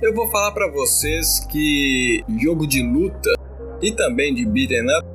eu vou falar para vocês que jogo de luta e também de beat'em up,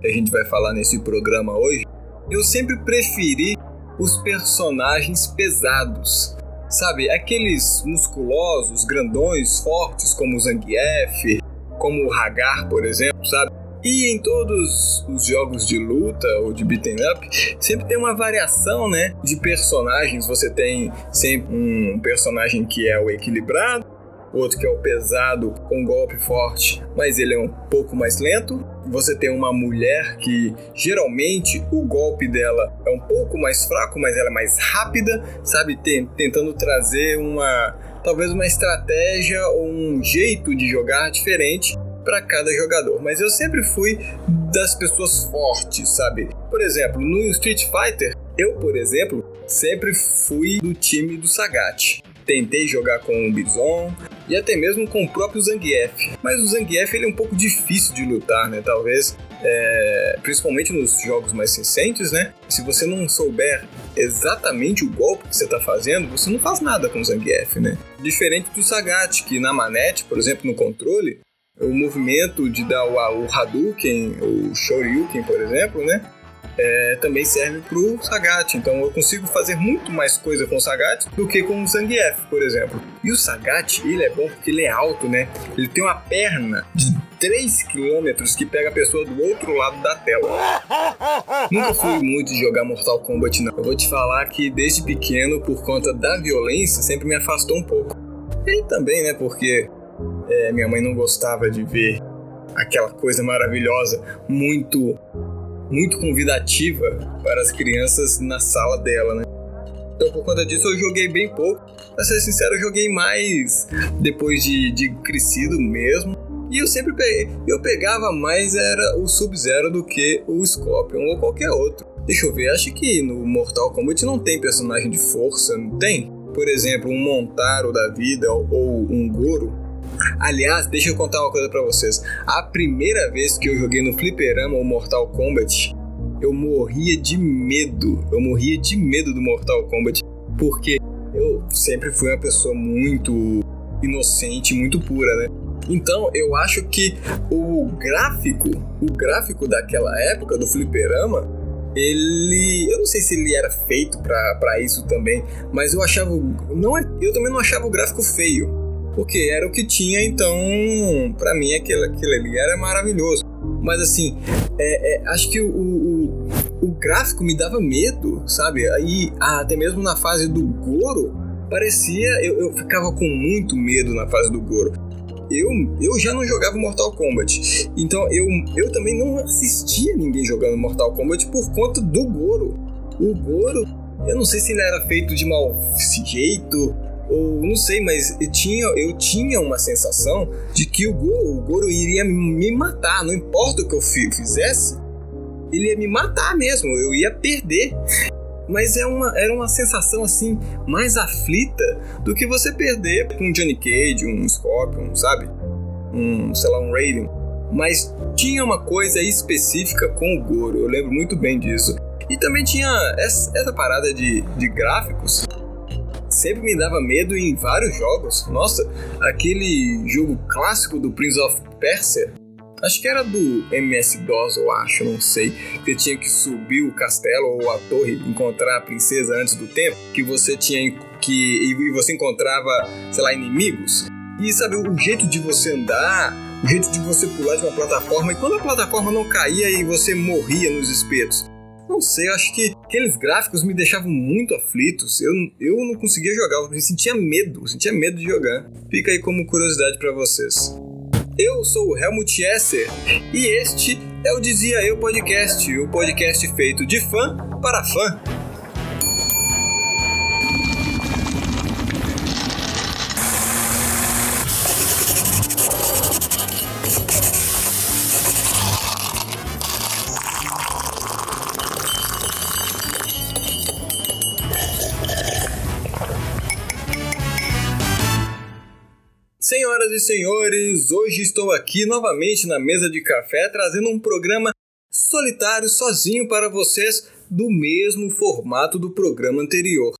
que a gente vai falar nesse programa hoje, eu sempre preferi os personagens pesados. Sabe, aqueles musculosos, grandões, fortes, como o Zangief, como o Hagar, por exemplo, sabe? E em todos os jogos de luta ou de beat'em up, sempre tem uma variação, né, de personagens. Você tem sempre um personagem que é o equilibrado, outro que é o pesado com golpe forte, mas ele é um pouco mais lento. Você tem uma mulher que geralmente o golpe dela é um pouco mais fraco, mas ela é mais rápida, sabe? Tentando trazer uma talvez uma estratégia ou um jeito de jogar diferente para cada jogador. Mas eu sempre fui das pessoas fortes, sabe? Por exemplo, no Street Fighter, eu, por exemplo, sempre fui do time do Sagat tentei jogar com o Bison e até mesmo com o próprio Zangief. Mas o Zangief ele é um pouco difícil de lutar, né? Talvez, é, principalmente nos jogos mais recentes, né? Se você não souber exatamente o golpe que você está fazendo, você não faz nada com o Zangief, né? Diferente do Sagat, que na manete, por exemplo, no controle, o movimento de dar o, o Hadouken, o Shoryuken, por exemplo, né? É, também serve para o Sagat. Então eu consigo fazer muito mais coisa com o Sagat do que com o Zangief, por exemplo. E o Sagat, ele é bom porque ele é alto, né? Ele tem uma perna de 3 km que pega a pessoa do outro lado da tela. Nunca fui muito de jogar Mortal Kombat, não. Eu vou te falar que desde pequeno, por conta da violência, sempre me afastou um pouco. E também, né, porque é, minha mãe não gostava de ver aquela coisa maravilhosa, muito muito convidativa para as crianças na sala dela, né? Então, por conta disso, eu joguei bem pouco. Pra ser sincero, eu joguei mais depois de, de crescido mesmo. E eu sempre peguei. Eu pegava mais era o Sub-Zero do que o Scorpion ou qualquer outro. Deixa eu ver, acho que no Mortal Kombat não tem personagem de força, não tem? Por exemplo, um Montaro da vida ou um Goro. Aliás, deixa eu contar uma coisa para vocês. A primeira vez que eu joguei no Fliperama o Mortal Kombat, eu morria de medo. Eu morria de medo do Mortal Kombat, porque eu sempre fui uma pessoa muito inocente, muito pura, né? Então, eu acho que o gráfico, o gráfico daquela época do fliperama, ele, eu não sei se ele era feito para isso também, mas eu achava, não, é, eu também não achava o gráfico feio porque era o que tinha, então, para mim aquilo, aquilo ali era maravilhoso. Mas assim, é, é, acho que o, o, o, gráfico me dava medo, sabe? Aí, até mesmo na fase do Goro, parecia. Eu, eu ficava com muito medo na fase do Goro. Eu, eu já não jogava Mortal Kombat. Então eu, eu também não assistia ninguém jogando Mortal Kombat por conta do Goro. O Goro, eu não sei se ele era feito de mau jeito ou não sei, mas eu tinha, eu tinha uma sensação de que o Goro, o Goro iria me matar, não importa o que eu fizesse, ele ia me matar mesmo, eu ia perder. Mas é uma, era uma sensação assim mais aflita do que você perder um Johnny Cage, um Scorpion, sabe? Um, sei lá, um Raiden. Mas tinha uma coisa específica com o Goro, eu lembro muito bem disso. E também tinha essa, essa parada de, de gráficos sempre me dava medo em vários jogos. Nossa, aquele jogo clássico do Prince of Persia, acho que era do MS-DOS, eu acho, não sei, que tinha que subir o castelo ou a torre, encontrar a princesa antes do tempo, que você tinha que e você encontrava, sei lá, inimigos. E sabe, o jeito de você andar, o jeito de você pular de uma plataforma, e quando a plataforma não caía e você morria nos espetos. Não sei, acho que aqueles gráficos me deixavam muito aflitos. Eu, eu não conseguia jogar, eu sentia medo, eu sentia medo de jogar. Fica aí como curiosidade para vocês. Eu sou o Helmut Esser e este é o Dizia Eu Podcast, o podcast feito de fã para fã. E senhores, hoje estou aqui novamente na mesa de café trazendo um programa solitário, sozinho para vocês, do mesmo formato do programa anterior.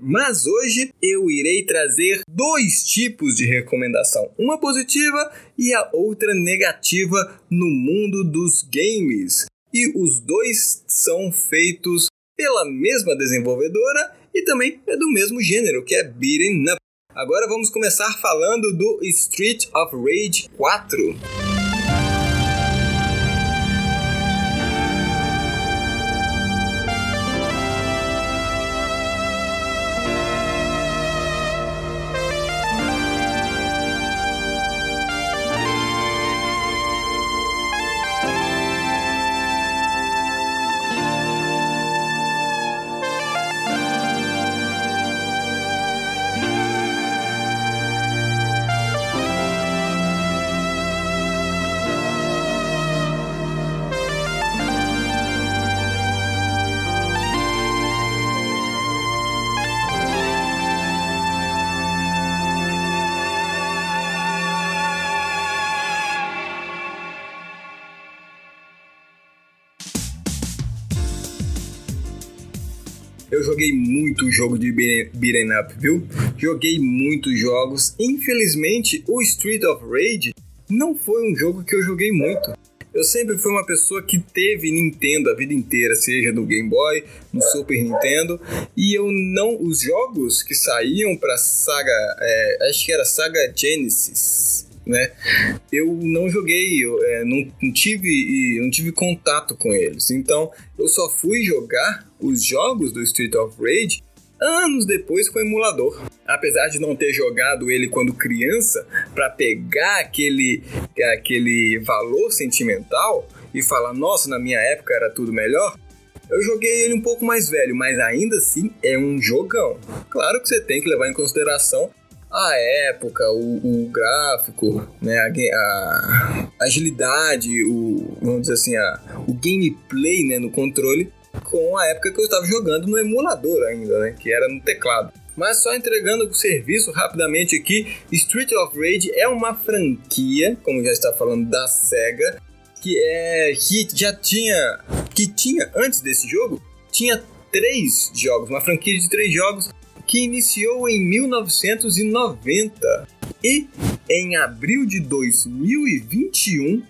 Mas hoje eu irei trazer dois tipos de recomendação, uma positiva e a outra negativa no mundo dos games. E os dois são feitos pela mesma desenvolvedora e também é do mesmo gênero, que é Beaten Up. Agora vamos começar falando do Street of Rage 4. Eu joguei muito jogo de beat'em up, viu? Joguei muitos jogos. Infelizmente, o Street of Rage não foi um jogo que eu joguei muito. Eu sempre fui uma pessoa que teve Nintendo a vida inteira, seja no Game Boy, no Super Nintendo, e eu não. Os jogos que saíam para saga. É, acho que era Saga Genesis né? Eu não joguei, eu é, não, não, tive, não tive contato com eles. Então, eu só fui jogar os jogos do Street of Rage anos depois com o emulador. Apesar de não ter jogado ele quando criança, para pegar aquele, aquele valor sentimental e falar, nossa, na minha época era tudo melhor, eu joguei ele um pouco mais velho, mas ainda assim é um jogão. Claro que você tem que levar em consideração a época, o, o gráfico, né, a, a, agilidade, o, vamos dizer assim, a, o gameplay né, no controle com a época que eu estava jogando no emulador ainda, né, que era no teclado. Mas só entregando o serviço rapidamente aqui, Street of Rage é uma franquia, como já está falando, da SEGA, que é que já tinha que tinha antes desse jogo tinha três jogos, uma franquia de três jogos que iniciou em 1990 e em abril de 2021,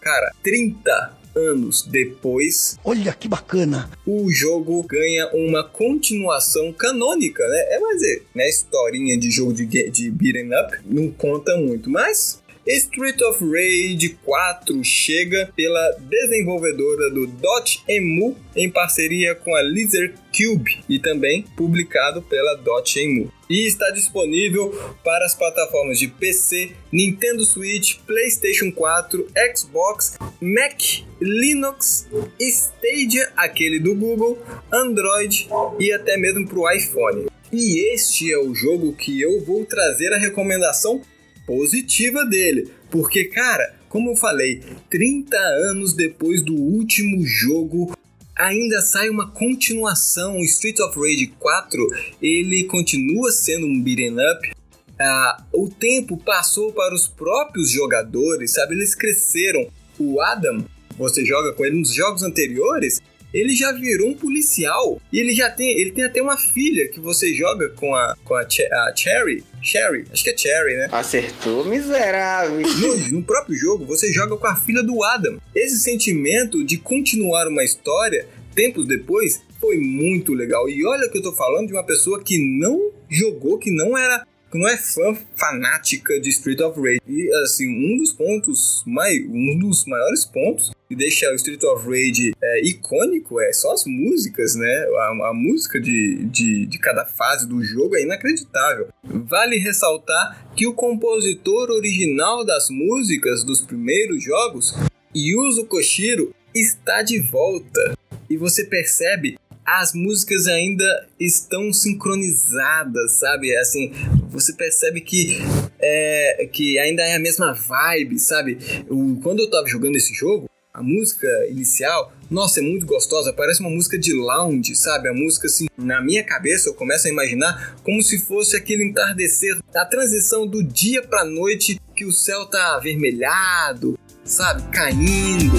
cara, 30 anos depois. Olha que bacana! O jogo ganha uma continuação canônica, né? É mais né, historinha de jogo de, de beat'em up, não conta muito, mas Street of Rage 4 chega pela desenvolvedora do Dotemu em parceria com a Lizard Cube e também publicado pela Dotemu. E está disponível para as plataformas de PC, Nintendo Switch, PlayStation 4, Xbox, Mac, Linux, Stadia, aquele do Google, Android e até mesmo para o iPhone. E este é o jogo que eu vou trazer a recomendação positiva dele. Porque, cara, como eu falei, 30 anos depois do último jogo, ainda sai uma continuação. Street of Rage 4, ele continua sendo um beat'em up. Ah, o tempo passou para os próprios jogadores, sabe? Eles cresceram. O Adam, você joga com ele nos jogos anteriores, ele já virou um policial. E ele já tem, ele tem até uma filha que você joga com a, com a, Ch a Cherry. Cherry, acho que é Cherry, né? Acertou, miserável. No, no próprio jogo, você joga com a filha do Adam. Esse sentimento de continuar uma história tempos depois foi muito legal. E olha que eu tô falando de uma pessoa que não jogou, que não era não é fã fanática de Street of Rage. E assim, um dos pontos, mai, um dos maiores pontos que deixa o Street of Rage é, icônico é só as músicas, né? A, a música de, de, de cada fase do jogo é inacreditável. Vale ressaltar que o compositor original das músicas dos primeiros jogos, Yuzo Koshiro, está de volta. E você percebe as músicas ainda estão sincronizadas, sabe? Assim, você percebe que, é, que ainda é a mesma vibe, sabe? Quando eu tava jogando esse jogo, a música inicial, nossa, é muito gostosa, parece uma música de lounge, sabe? A música assim, na minha cabeça eu começo a imaginar como se fosse aquele entardecer, a transição do dia pra noite que o céu tá avermelhado, sabe? Caindo.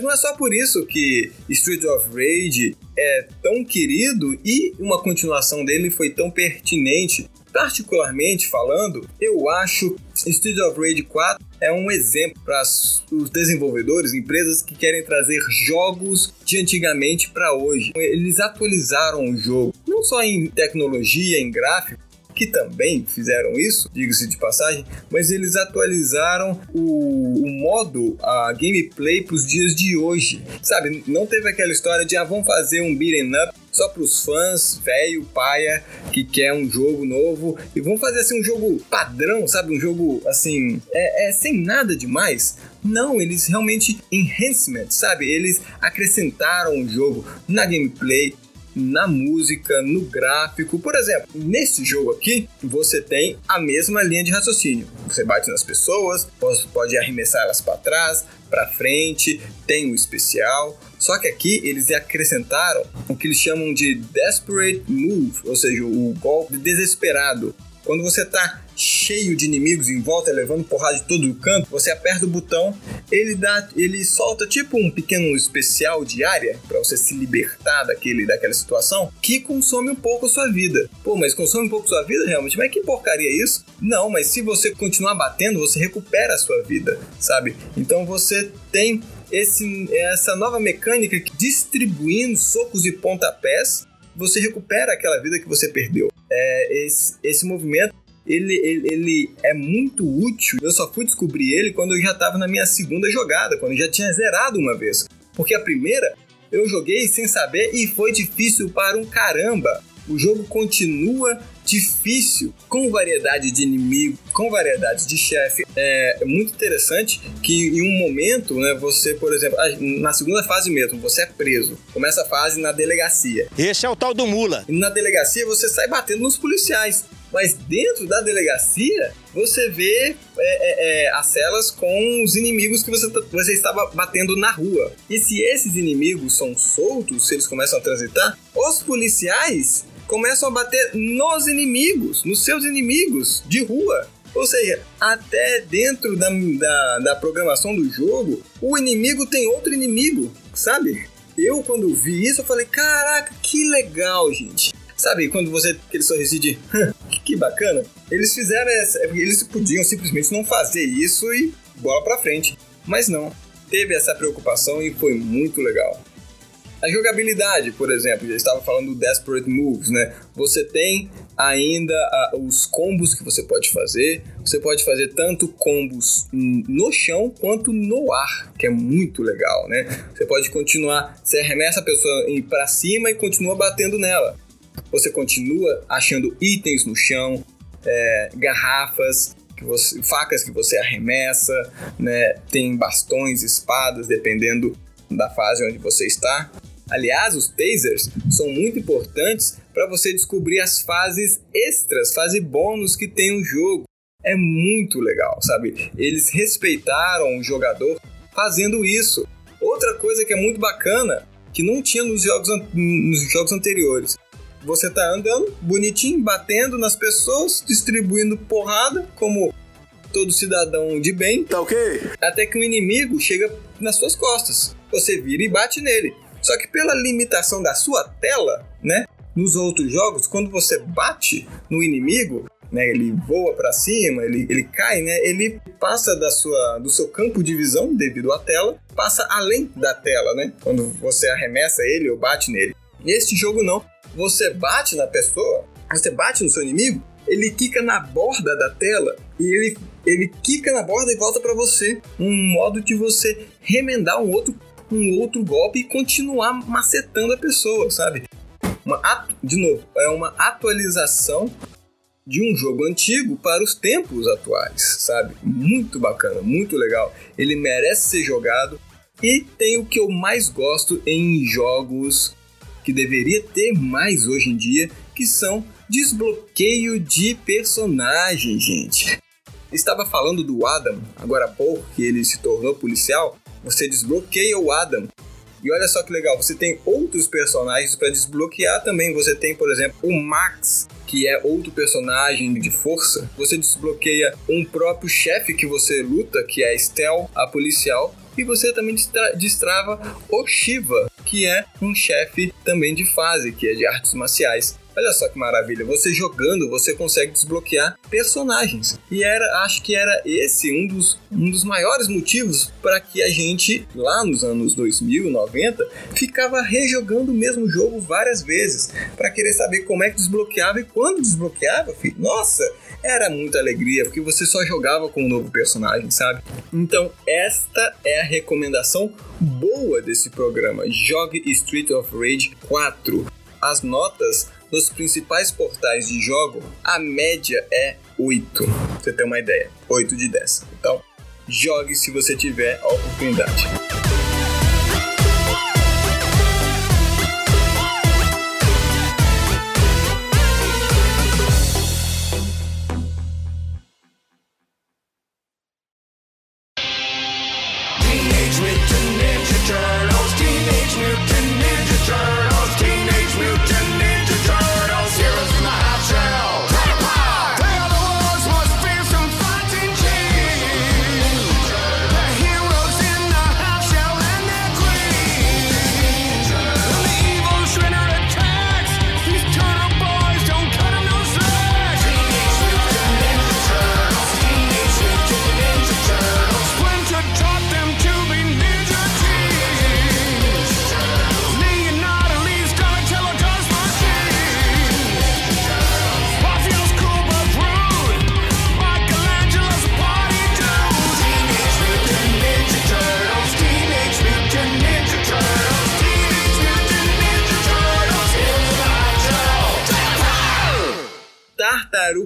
Mas não é só por isso que Street of Rage é tão querido e uma continuação dele foi tão pertinente. Particularmente falando, eu acho Street of Rage 4 é um exemplo para os desenvolvedores, empresas que querem trazer jogos de antigamente para hoje. Eles atualizaram o jogo, não só em tecnologia, em gráfico, que também fizeram isso, diga-se de passagem, mas eles atualizaram o, o modo, a gameplay para os dias de hoje. Sabe, não teve aquela história de ah, vamos fazer um beat'em up só para os fãs, velho, paia, que quer um jogo novo. E vamos fazer assim um jogo padrão, sabe? Um jogo assim, é, é sem nada demais. Não, eles realmente enhancement, sabe? Eles acrescentaram o jogo na gameplay, na música, no gráfico. Por exemplo, nesse jogo aqui, você tem a mesma linha de raciocínio. Você bate nas pessoas, pode arremessar elas para trás, para frente, tem o especial. Só que aqui eles acrescentaram o que eles chamam de Desperate Move, ou seja, o golpe desesperado. Quando você tá cheio de inimigos em volta, levando porrada de todo o canto, você aperta o botão, ele dá, ele solta tipo um pequeno especial de área para você se libertar daquele, daquela situação, que consome um pouco a sua vida. Pô, mas consome um pouco a sua vida realmente? Mas que porcaria isso? Não, mas se você continuar batendo, você recupera a sua vida, sabe? Então você tem esse, essa nova mecânica que distribuindo socos e pontapés, você recupera aquela vida que você perdeu. É, esse, esse movimento ele, ele, ele, é muito útil. Eu só fui descobrir ele quando eu já estava na minha segunda jogada, quando eu já tinha zerado uma vez. Porque a primeira eu joguei sem saber e foi difícil para um caramba. O jogo continua difícil, com variedade de inimigo, com variedade de chefe. É muito interessante que em um momento, né, você, por exemplo, na segunda fase mesmo, você é preso. Começa a fase na delegacia. Esse é o tal do mula. E na delegacia você sai batendo nos policiais. Mas dentro da delegacia, você vê é, é, é, as celas com os inimigos que você, tá, você estava batendo na rua. E se esses inimigos são soltos, se eles começam a transitar, os policiais começam a bater nos inimigos, nos seus inimigos de rua. Ou seja, até dentro da, da, da programação do jogo, o inimigo tem outro inimigo, sabe? Eu, quando vi isso, eu falei: caraca, que legal, gente. Sabe, quando você aquele sorriso de que bacana, eles fizeram essa. Eles podiam simplesmente não fazer isso e bola pra frente. Mas não. Teve essa preocupação e foi muito legal. A jogabilidade, por exemplo, já estava falando do Desperate Moves, né? Você tem ainda uh, os combos que você pode fazer. Você pode fazer tanto combos no chão quanto no ar, que é muito legal, né? Você pode continuar, você arremessa a pessoa para cima e continua batendo nela. Você continua achando itens no chão, é, garrafas, que você, facas que você arremessa, né? Tem bastões, espadas, dependendo da fase onde você está. Aliás, os tasers são muito importantes para você descobrir as fases extras, fase bônus que tem o jogo. É muito legal, sabe? Eles respeitaram o jogador fazendo isso. Outra coisa que é muito bacana, que não tinha nos jogos, nos jogos anteriores. Você tá andando bonitinho, batendo nas pessoas, distribuindo porrada, como todo cidadão de bem. Tá ok? Até que um inimigo chega nas suas costas. Você vira e bate nele. Só que pela limitação da sua tela, né? Nos outros jogos, quando você bate no inimigo, né, ele voa para cima, ele, ele cai, né, ele passa da sua, do seu campo de visão devido à tela, passa além da tela, né, quando você arremessa ele ou bate nele. Neste jogo não, você bate na pessoa, você bate no seu inimigo, ele quica na borda da tela e ele, ele quica na borda e volta para você. Um modo de você remendar um outro um outro golpe e continuar macetando a pessoa, sabe? Uma de novo, é uma atualização de um jogo antigo para os tempos atuais, sabe? Muito bacana, muito legal. Ele merece ser jogado e tem o que eu mais gosto em jogos que deveria ter mais hoje em dia, que são desbloqueio de personagem, gente. Estava falando do Adam agora há pouco, que ele se tornou policial, você desbloqueia o Adam. E olha só que legal, você tem outros personagens para desbloquear também. Você tem, por exemplo, o Max, que é outro personagem de força. Você desbloqueia um próprio chefe que você luta, que é a Estel, a policial. e você também destra destrava o Shiva, que é um chefe também de fase, que é de artes marciais. Olha só que maravilha, você jogando, você consegue desbloquear personagens. E era, acho que era esse um dos, um dos maiores motivos para que a gente, lá nos anos 2000, 90, ficava rejogando o mesmo jogo várias vezes, para querer saber como é que desbloqueava e quando desbloqueava, filho. Nossa, era muita alegria, porque você só jogava com um novo personagem, sabe? Então, esta é a recomendação boa desse programa. Jogue Street of Rage 4. As notas nos principais portais de jogo, a média é 8. Pra você ter uma ideia, 8 de 10. Então, jogue se você tiver a oportunidade.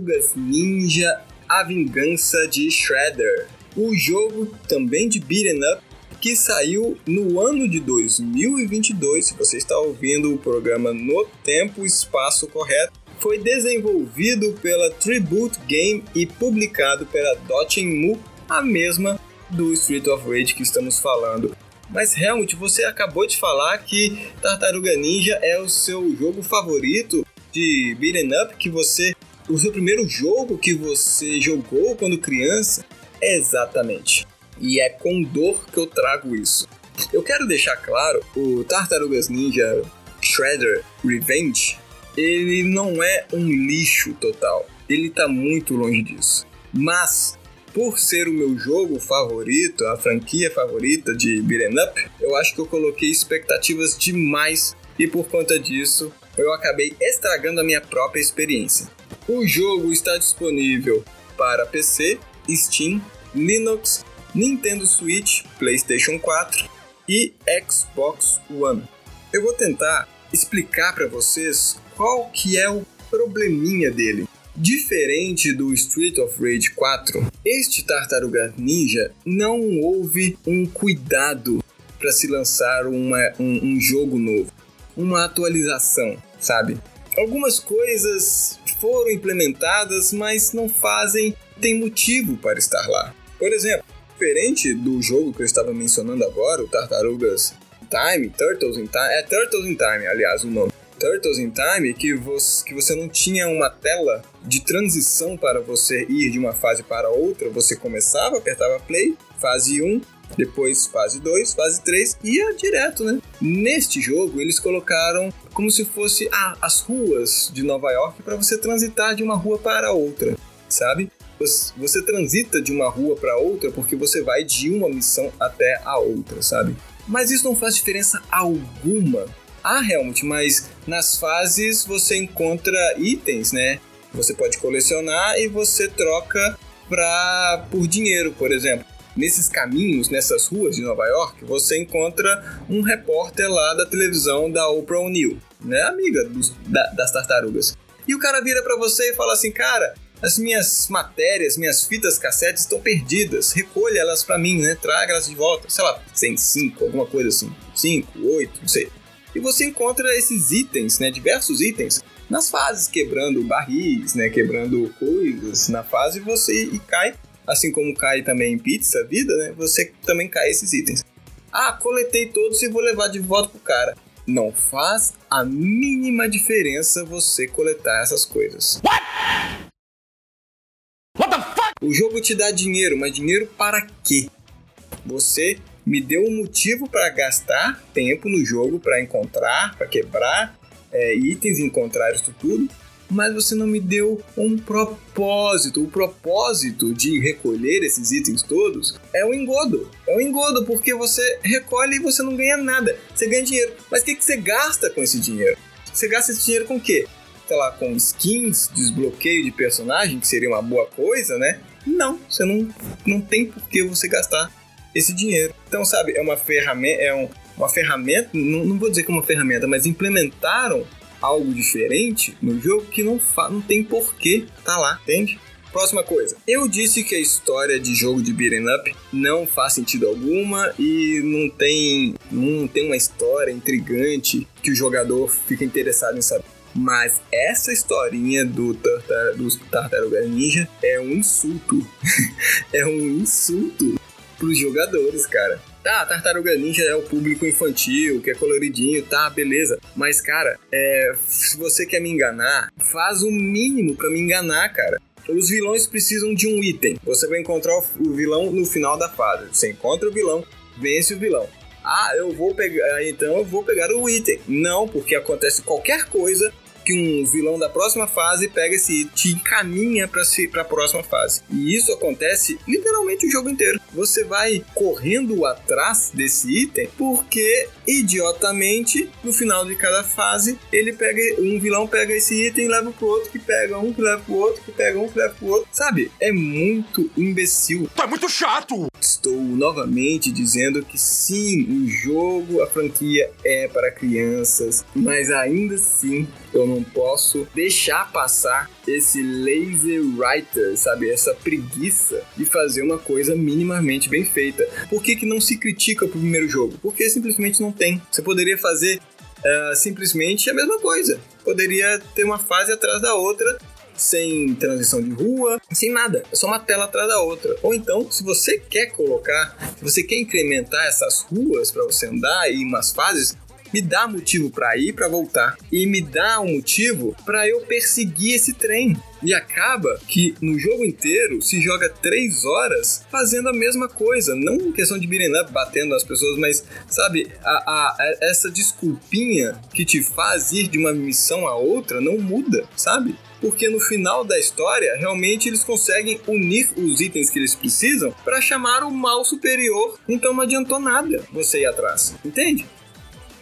Tartarugas Ninja A Vingança de Shredder. O jogo também de beat'em up que saiu no ano de 2022. Se você está ouvindo o programa no tempo e espaço correto, foi desenvolvido pela Tribute Game e publicado pela Dotemu, a mesma do Street of Rage que estamos falando. Mas realmente você acabou de falar que Tartaruga Ninja é o seu jogo favorito de beat'em up que você o seu primeiro jogo que você jogou quando criança? Exatamente. E é com dor que eu trago isso. Eu quero deixar claro, o Tartarugas Ninja Shredder Revenge, ele não é um lixo total. Ele tá muito longe disso. Mas por ser o meu jogo favorito, a franquia favorita de beat'em up, eu acho que eu coloquei expectativas demais e por conta disso eu acabei estragando a minha própria experiência. O jogo está disponível para PC, Steam, Linux, Nintendo Switch, PlayStation 4 e Xbox One. Eu vou tentar explicar para vocês qual que é o probleminha dele. Diferente do Street of Rage 4, este Tartaruga Ninja não houve um cuidado para se lançar uma, um, um jogo novo, uma atualização, sabe? Algumas coisas foram implementadas, mas não fazem, tem motivo para estar lá. Por exemplo, diferente do jogo que eu estava mencionando agora, o Tartarugas Time, Turtles in Time, é Turtles in Time, aliás, o nome. Turtles in Time, que você, que você não tinha uma tela de transição para você ir de uma fase para outra, você começava, apertava play, fase 1, depois fase 2, fase 3 ia direto, né? Neste jogo eles colocaram como se fosse as ruas de Nova York para você transitar de uma rua para outra, sabe? Você transita de uma rua para outra porque você vai de uma missão até a outra, sabe? Mas isso não faz diferença alguma. Ah, Helmut, mas nas fases você encontra itens, né? Você pode colecionar e você troca pra, por dinheiro, por exemplo nesses caminhos, nessas ruas de Nova York, você encontra um repórter lá da televisão da Oprah O'Neil, né, amiga dos, da, das tartarugas. E o cara vira para você e fala assim, cara, as minhas matérias, minhas fitas cassetes estão perdidas, recolha elas para mim, né, traga elas de volta, sei lá, 105, alguma coisa assim, 5, 8, não sei. E você encontra esses itens, né, diversos itens, nas fases, quebrando barris, né, quebrando coisas na fase, você e cai assim como cai também em pizza, vida, né? Você também cai esses itens. Ah, coletei todos e vou levar de volta pro cara. Não faz a mínima diferença você coletar essas coisas. What? What the fuck? O jogo te dá dinheiro, mas dinheiro para quê? Você me deu um motivo para gastar tempo no jogo, para encontrar, para quebrar é, itens, encontrar isso tudo, mas você não me deu um propósito. O propósito de recolher esses itens todos é o engodo. É o engodo, porque você recolhe e você não ganha nada. Você ganha dinheiro. Mas o que, que você gasta com esse dinheiro? Você gasta esse dinheiro com o quê? Sei lá, com skins, desbloqueio de personagem, que seria uma boa coisa, né? Não, você não, não tem por que você gastar esse dinheiro. Então, sabe, é uma ferramenta, é um, uma ferramenta, não, não vou dizer que é uma ferramenta, mas implementaram algo diferente no jogo que não, não tem porquê tá lá, entende? Próxima coisa. Eu disse que a história de jogo de beat'em up não faz sentido alguma e não tem, não tem uma história intrigante que o jogador fica interessado em saber. Mas essa historinha do, tartar, do Tartaruga Ninja é um insulto. é um insulto pros jogadores, cara. Tá, Tartaruga Ninja é o público infantil, que é coloridinho, tá, beleza. Mas, cara, é, se você quer me enganar, faz o mínimo para me enganar, cara. Os vilões precisam de um item. Você vai encontrar o vilão no final da fase. Você encontra o vilão, vence o vilão. Ah, eu vou pegar, então eu vou pegar o item. Não, porque acontece qualquer coisa que um vilão da próxima fase pega esse item e encaminha para si, a próxima fase. E isso acontece literalmente o jogo inteiro. Você vai correndo atrás desse item porque idiotamente no final de cada fase ele pega um vilão pega esse item e leva pro outro que pega um que leva pro outro que pega um que leva pro outro. Sabe? É muito imbecil. Tá muito chato. Estou novamente dizendo que sim, o jogo, a franquia é para crianças, mas ainda assim eu não posso deixar passar esse lazy writer, sabe? Essa preguiça de fazer uma coisa minimamente bem feita. Por que, que não se critica pro primeiro jogo? Porque simplesmente não tem. Você poderia fazer uh, simplesmente a mesma coisa. Poderia ter uma fase atrás da outra sem transição de rua, sem nada. É só uma tela atrás da outra. Ou então, se você quer colocar, se você quer incrementar essas ruas para você andar e umas fases, me dá motivo para ir para voltar e me dá um motivo para eu perseguir esse trem. E acaba que no jogo inteiro se joga três horas fazendo a mesma coisa. Não em questão de beat'em up, batendo as pessoas, mas, sabe, a, a, essa desculpinha que te faz ir de uma missão a outra não muda, sabe? Porque no final da história, realmente eles conseguem unir os itens que eles precisam para chamar o mal superior. Então não adiantou nada você ir atrás, entende?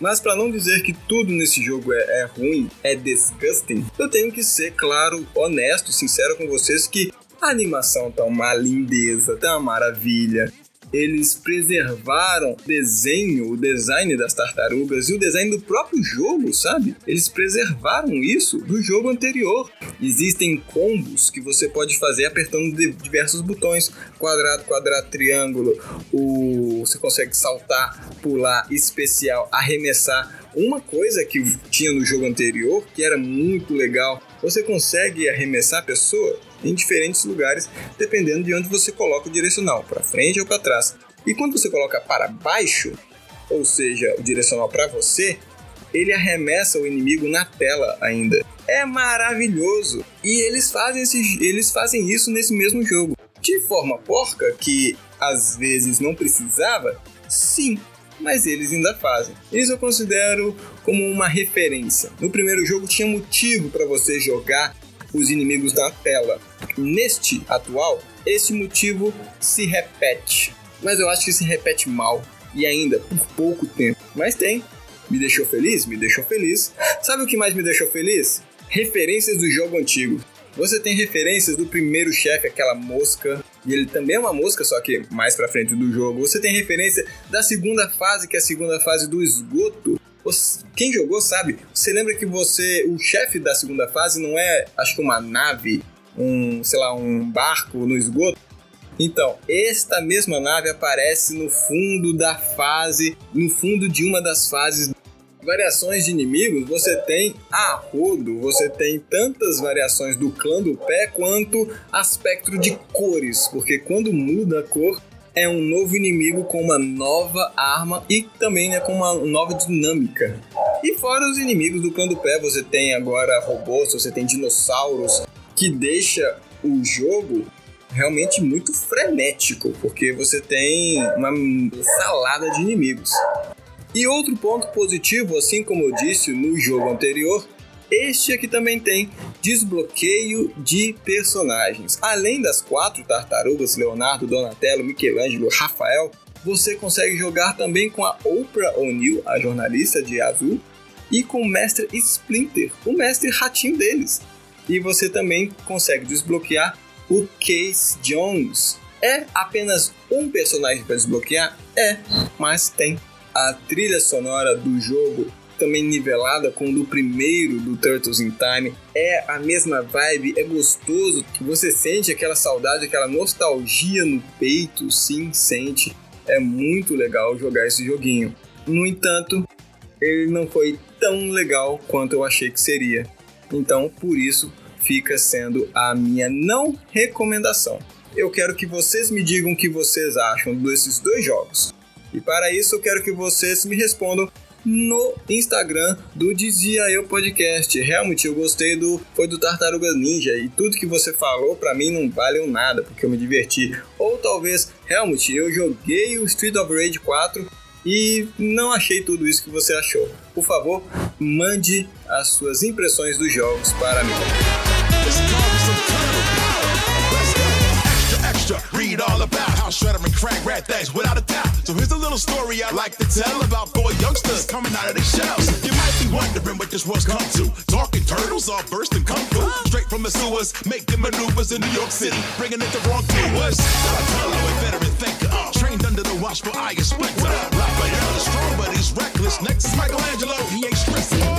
Mas para não dizer que tudo nesse jogo é, é ruim, é disgusting, eu tenho que ser, claro, honesto, sincero com vocês que a animação tá uma lindeza, tá uma maravilha eles preservaram o desenho, o design das tartarugas e o design do próprio jogo, sabe? Eles preservaram isso do jogo anterior. Existem combos que você pode fazer apertando diversos botões: quadrado, quadrado, triângulo. O... Você consegue saltar, pular, especial, arremessar. Uma coisa que tinha no jogo anterior que era muito legal, você consegue arremessar a pessoa em diferentes lugares, dependendo de onde você coloca o direcional, para frente ou para trás. E quando você coloca para baixo, ou seja, o direcional para você, ele arremessa o inimigo na tela ainda. É maravilhoso. E eles fazem, esse, eles fazem isso nesse mesmo jogo. De forma porca, que às vezes não precisava, sim, mas eles ainda fazem. Isso eu considero como uma referência. No primeiro jogo tinha motivo para você jogar os inimigos na tela. Neste atual, esse motivo se repete, mas eu acho que se repete mal e ainda por pouco tempo. Mas tem. Me deixou feliz? Me deixou feliz. Sabe o que mais me deixou feliz? Referências do jogo antigo. Você tem referências do primeiro chefe, aquela mosca, e ele também é uma mosca, só que mais pra frente do jogo. Você tem referência da segunda fase, que é a segunda fase do esgoto, quem jogou sabe. Você lembra que você, o chefe da segunda fase não é, acho que uma nave, um, sei lá, um barco no esgoto? Então, esta mesma nave aparece no fundo da fase, no fundo de uma das fases. Variações de inimigos você tem a rodo, você tem tantas variações do clã do pé quanto aspecto de cores, porque quando muda a cor, é um novo inimigo com uma nova arma e também né, com uma nova dinâmica. E fora os inimigos do clã do pé, você tem agora robôs, você tem dinossauros, que deixa o jogo realmente muito frenético, porque você tem uma salada de inimigos. E outro ponto positivo, assim como eu disse no jogo anterior, este aqui também tem desbloqueio de personagens. Além das quatro tartarugas, Leonardo, Donatello, Michelangelo, Rafael, você consegue jogar também com a Oprah O'Neil, a jornalista de azul, e com o mestre Splinter, o mestre ratinho deles. E você também consegue desbloquear o Case Jones. É apenas um personagem para desbloquear? É, mas tem. A trilha sonora do jogo também nivelada com o do primeiro do Turtles in Time. É a mesma vibe, é gostoso, você sente aquela saudade, aquela nostalgia no peito, sim, sente. É muito legal jogar esse joguinho. No entanto, ele não foi tão legal quanto eu achei que seria. Então, por isso, fica sendo a minha não recomendação. Eu quero que vocês me digam o que vocês acham desses dois jogos. E para isso eu quero que vocês me respondam no Instagram do Dizia Eu Podcast. Realmente eu gostei do foi do Tartaruga Ninja e tudo que você falou para mim não valeu nada porque eu me diverti. Ou talvez realmente eu joguei o Street of Rage 4 e não achei tudo isso que você achou. Por favor, mande as suas impressões dos jogos para mim. Read all about how Shredder and Crank rat things without a doubt. So here's a little story I like to tell about four youngsters coming out of their shells. You might be wondering what this was come to. Talking turtles all bursting kung fu. Straight from the sewers, making maneuvers in New York City, bringing it to wrongdoers. Donatello, a veteran thinker, uh, trained under the watchful eye of Splinter. Raphael is strong, but he's reckless. Next is Michelangelo, he ain't stressing.